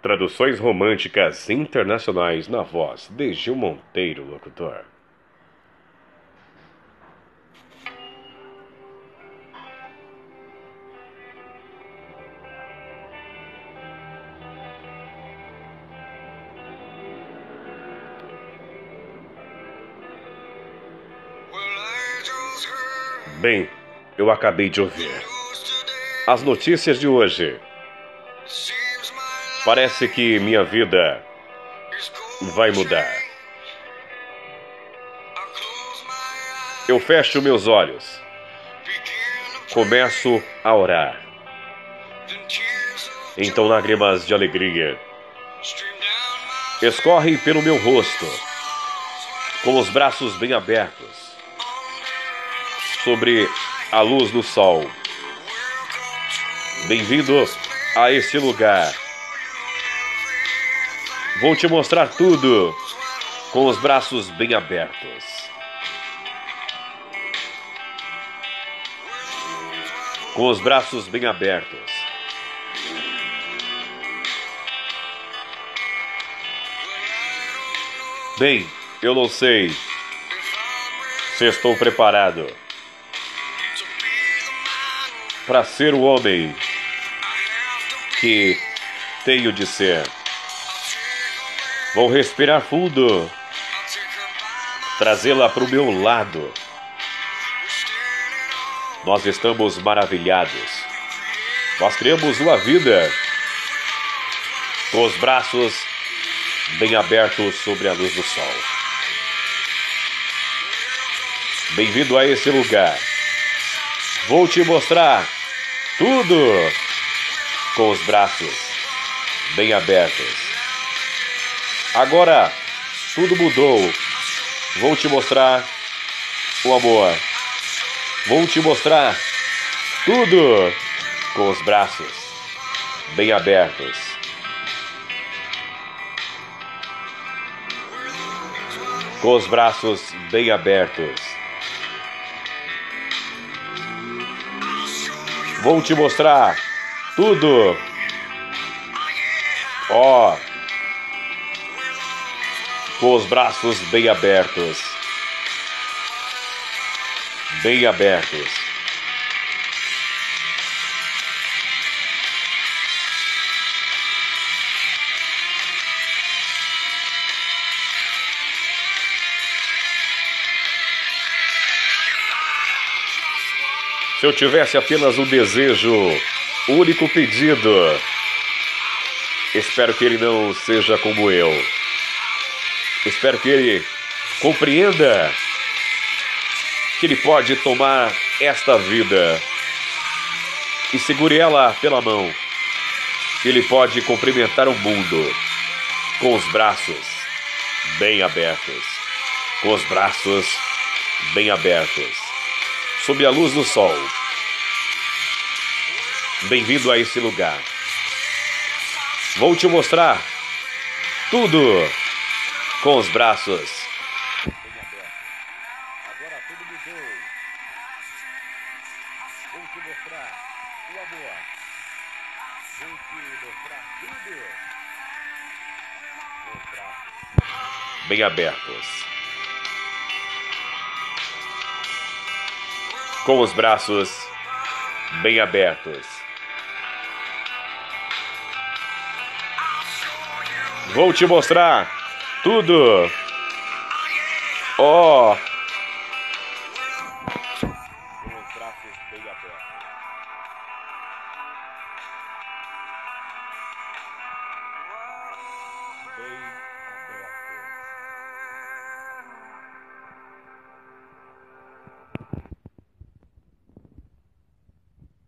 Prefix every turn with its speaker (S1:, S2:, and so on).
S1: Traduções românticas internacionais na voz de Gil Monteiro, locutor. Bem, eu acabei de ouvir as notícias de hoje. Parece que minha vida vai mudar. Eu fecho meus olhos, começo a orar. Então lágrimas de alegria escorrem pelo meu rosto, com os braços bem abertos, sobre a luz do sol. Bem-vindo a este lugar. Vou te mostrar tudo com os braços bem abertos. Com os braços bem abertos. Bem, eu não sei se estou preparado para ser o homem que tenho de ser. Vou respirar fundo, trazê-la para o meu lado. Nós estamos maravilhados. Nós criamos uma vida com os braços bem abertos sobre a luz do sol. Bem-vindo a esse lugar. Vou te mostrar tudo com os braços bem abertos. Agora tudo mudou. Vou te mostrar o amor. Vou te mostrar tudo com os braços bem abertos. Com os braços bem abertos. Vou te mostrar tudo. Ó. Oh. Com os braços bem abertos. Bem abertos. Se eu tivesse apenas um desejo, único pedido, espero que ele não seja como eu. Espero que ele compreenda que ele pode tomar esta vida e segure ela pela mão. Ele pode cumprimentar o mundo com os braços bem abertos. Com os braços bem abertos sob a luz do sol. Bem-vindo a esse lugar. Vou te mostrar tudo com os braços. Agora tudo mudou. Vou te mostrar o amor. Vou te mostrar tudo. Bem abertos. com os braços bem abertos. Vou te mostrar tudo. Ó. Oh.